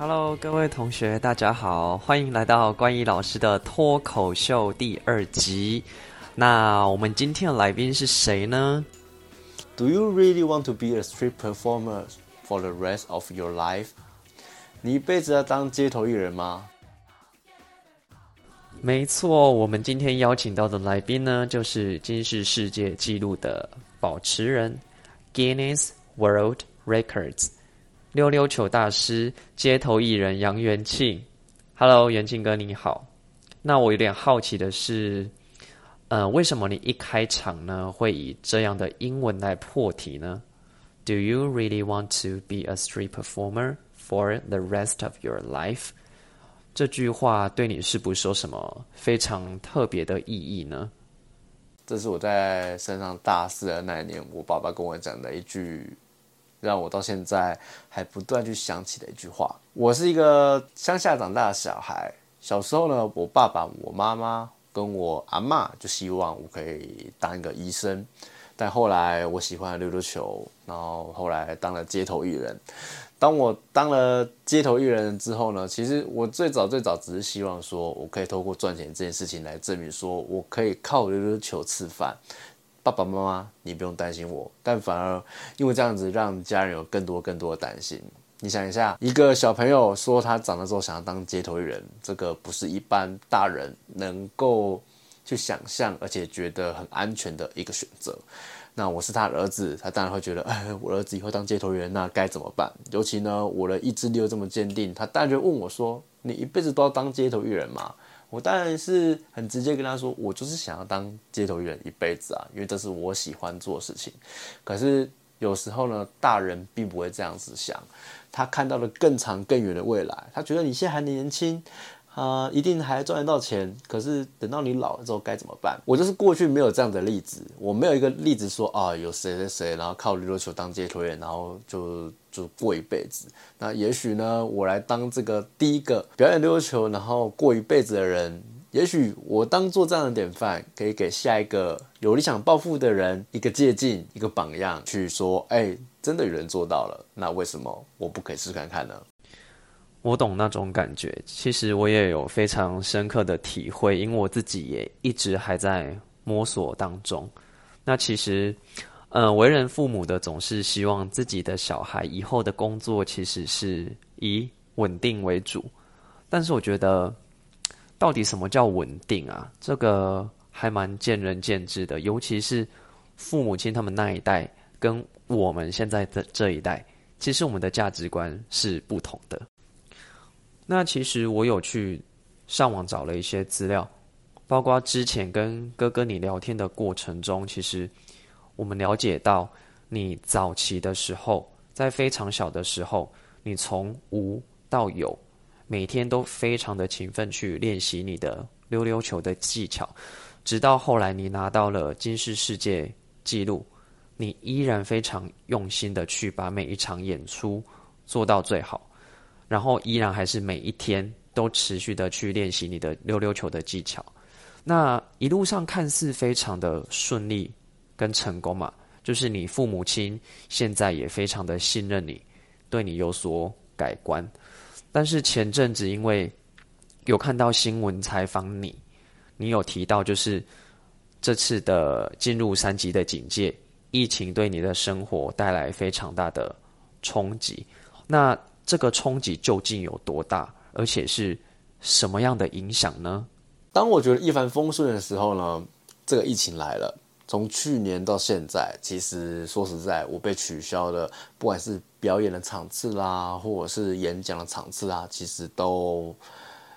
Hello，各位同学，大家好，欢迎来到关于老师的脱口秀第二集。那我们今天的来宾是谁呢？Do you really want to be a street performer for the rest of your life？你一辈子要当街头艺人吗？没错，我们今天邀请到的来宾呢，就是今世世界纪录的保持人，Guinness World Records。溜溜球大师、街头艺人杨元庆，Hello，元庆哥你好。那我有点好奇的是，呃，为什么你一开场呢会以这样的英文来破题呢？Do you really want to be a street performer for the rest of your life？这句话对你是不是有什么非常特别的意义呢？这是我在升上大四的那一年，我爸爸跟我讲的一句。让我到现在还不断去想起的一句话。我是一个乡下长大的小孩，小时候呢，我爸爸、我妈妈跟我阿妈就希望我可以当一个医生，但后来我喜欢溜溜球，然后后来当了街头艺人。当我当了街头艺人之后呢，其实我最早最早只是希望说我可以透过赚钱这件事情来证明说我可以靠溜溜球吃饭。爸爸妈妈，你不用担心我，但反而因为这样子，让家人有更多更多的担心。你想一下，一个小朋友说他长大之后想要当街头艺人，这个不是一般大人能够去想象，而且觉得很安全的一个选择。那我是他儿子，他当然会觉得，哎，我儿子以后当街头艺人，那该怎么办？尤其呢，我的意志力又这么坚定，他当然就问我说：“你一辈子都要当街头艺人吗？”我当然是很直接跟他说，我就是想要当街头艺人一辈子啊，因为这是我喜欢做的事情。可是有时候呢，大人并不会这样子想，他看到了更长更远的未来，他觉得你现在还年轻。啊，一定还赚得到钱，可是等到你老了之后该怎么办？我就是过去没有这样的例子，我没有一个例子说啊，有谁谁谁，然后靠溜溜球当街头员，然后就就过一辈子。那也许呢，我来当这个第一个表演溜溜球，然后过一辈子的人。也许我当做这样的典范，可以给下一个有理想抱负的人一个借鉴，一个榜样，去说，哎，真的有人做到了，那为什么我不可以试看看呢？我懂那种感觉，其实我也有非常深刻的体会，因为我自己也一直还在摸索当中。那其实，呃，为人父母的总是希望自己的小孩以后的工作其实是以稳定为主，但是我觉得，到底什么叫稳定啊？这个还蛮见仁见智的，尤其是父母亲他们那一代跟我们现在的这一代，其实我们的价值观是不同的。那其实我有去上网找了一些资料，包括之前跟哥哥你聊天的过程中，其实我们了解到，你早期的时候，在非常小的时候，你从无到有，每天都非常的勤奋去练习你的溜溜球的技巧，直到后来你拿到了金氏世界纪录，你依然非常用心的去把每一场演出做到最好。然后依然还是每一天都持续的去练习你的溜溜球的技巧，那一路上看似非常的顺利跟成功嘛，就是你父母亲现在也非常的信任你，对你有所改观。但是前阵子因为有看到新闻采访你，你有提到就是这次的进入三级的警戒，疫情对你的生活带来非常大的冲击，那。这个冲击究竟有多大，而且是什么样的影响呢？当我觉得一帆风顺的时候呢，这个疫情来了。从去年到现在，其实说实在，我被取消的，不管是表演的场次啦，或者是演讲的场次啊，其实都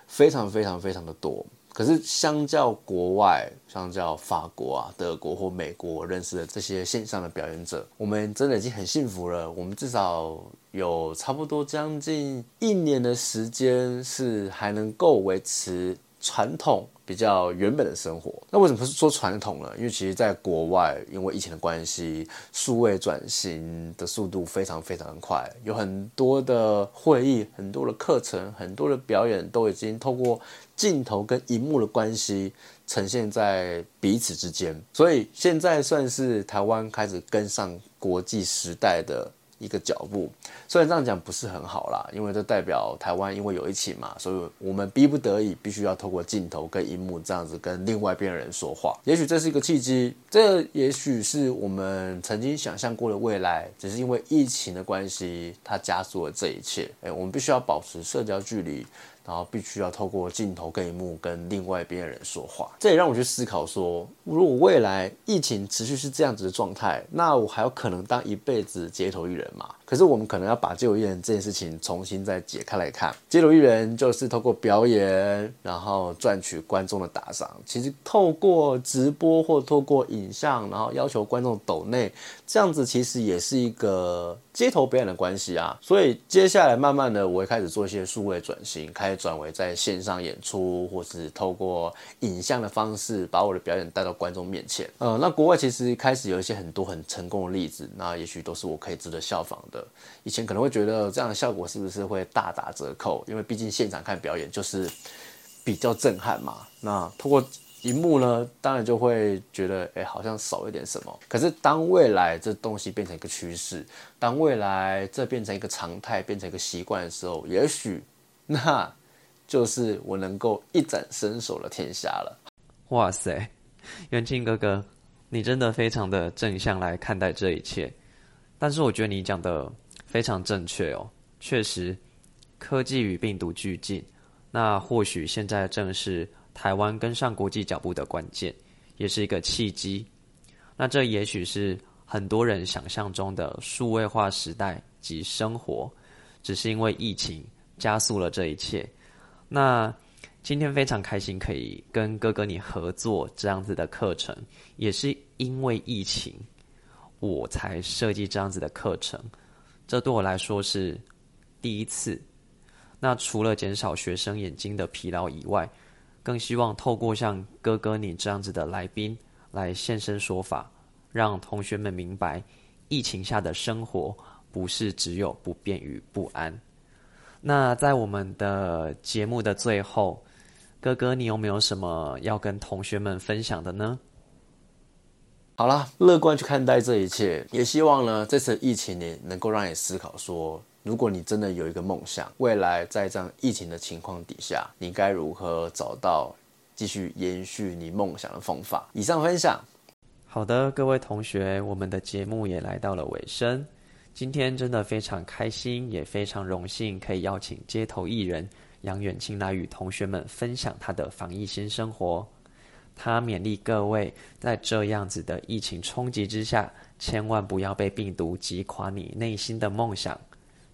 非常非常非常的多。可是相较国外，相较法国啊、德国或美国我认识的这些线上的表演者，我们真的已经很幸福了。我们至少有差不多将近一年的时间是还能够维持传统。比较原本的生活，那为什么是说传统呢？因为其实，在国外，因为疫情的关系，数位转型的速度非常非常的快，有很多的会议、很多的课程、很多的表演，都已经透过镜头跟荧幕的关系呈现在彼此之间。所以现在算是台湾开始跟上国际时代的一个脚步。虽然这样讲不是很好啦，因为这代表台湾因为有疫情嘛，所以我们逼不得已必须要透过镜头跟荧幕这样子跟另外一边人说话。也许这是一个契机，这也许是我们曾经想象过的未来，只是因为疫情的关系，它加速了这一切。哎，我们必须要保持社交距离。然后必须要透过镜头跟荧幕跟另外一边的人说话，这也让我去思考说，如果未来疫情持续是这样子的状态，那我还有可能当一辈子街头艺人吗？可是我们可能要把街头艺人这件事情重新再解开来看，街头艺人就是透过表演，然后赚取观众的打赏。其实透过直播或透过影像，然后要求观众抖内，这样子其实也是一个街头表演的关系啊。所以接下来慢慢的，我会开始做一些数位转型，开始。转为在线上演出，或是透过影像的方式把我的表演带到观众面前。呃，那国外其实开始有一些很多很成功的例子，那也许都是我可以值得效仿的。以前可能会觉得这样的效果是不是会大打折扣？因为毕竟现场看表演就是比较震撼嘛。那透过荧幕呢，当然就会觉得，哎，好像少一点什么。可是当未来这东西变成一个趋势，当未来这变成一个常态，变成一个习惯的时候，也许那。就是我能够一展身手的天下了。哇塞，元庆哥哥，你真的非常的正向来看待这一切。但是我觉得你讲的非常正确哦，确实，科技与病毒俱进，那或许现在正是台湾跟上国际脚步的关键，也是一个契机。那这也许是很多人想象中的数位化时代及生活，只是因为疫情加速了这一切。那今天非常开心可以跟哥哥你合作这样子的课程，也是因为疫情，我才设计这样子的课程。这对我来说是第一次。那除了减少学生眼睛的疲劳以外，更希望透过像哥哥你这样子的来宾来现身说法，让同学们明白，疫情下的生活不是只有不便与不安。那在我们的节目的最后，哥哥，你有没有什么要跟同学们分享的呢？好啦，乐观去看待这一切，也希望呢，这次疫情呢，能够让你思考说，如果你真的有一个梦想，未来在这样疫情的情况底下，你该如何找到继续延续你梦想的方法？以上分享。好的，各位同学，我们的节目也来到了尾声。今天真的非常开心，也非常荣幸可以邀请街头艺人杨远清来与同学们分享他的防疫新生活。他勉励各位，在这样子的疫情冲击之下，千万不要被病毒击垮你内心的梦想。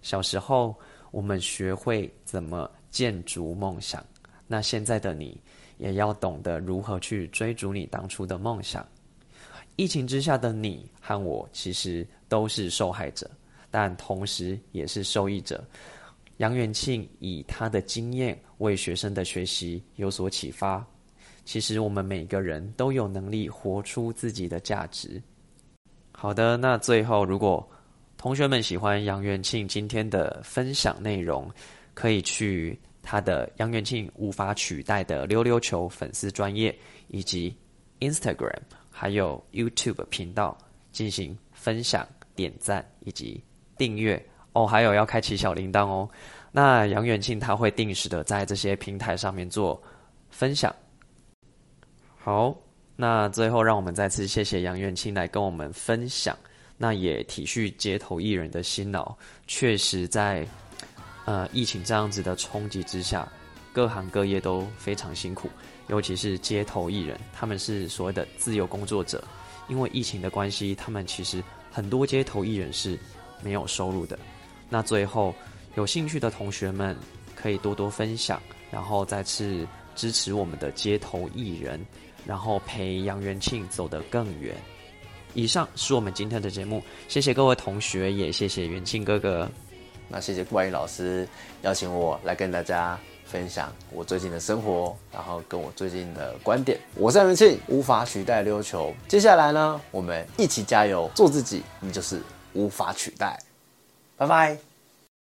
小时候，我们学会怎么建筑梦想，那现在的你，也要懂得如何去追逐你当初的梦想。疫情之下的你和我，其实。都是受害者，但同时也是受益者。杨元庆以他的经验为学生的学习有所启发。其实我们每个人都有能力活出自己的价值。好的，那最后如果同学们喜欢杨元庆今天的分享内容，可以去他的杨元庆无法取代的溜溜球粉丝专业以及 Instagram 还有 YouTube 频道进行分享。点赞以及订阅哦，还有要开启小铃铛哦。那杨元庆他会定时的在这些平台上面做分享。好，那最后让我们再次谢谢杨元庆来跟我们分享。那也体恤街头艺人的辛劳，确实在呃疫情这样子的冲击之下，各行各业都非常辛苦，尤其是街头艺人，他们是所谓的自由工作者，因为疫情的关系，他们其实。很多街头艺人是没有收入的。那最后有兴趣的同学们可以多多分享，然后再次支持我们的街头艺人，然后陪杨元庆走得更远。以上是我们今天的节目，谢谢各位同学，也谢谢元庆哥哥。那谢谢冠宇老师邀请我来跟大家分享我最近的生活，然后跟我最近的观点。我是元庆，无法取代溜球。接下来呢，我们一起加油，做自己，你就是无法取代。拜拜。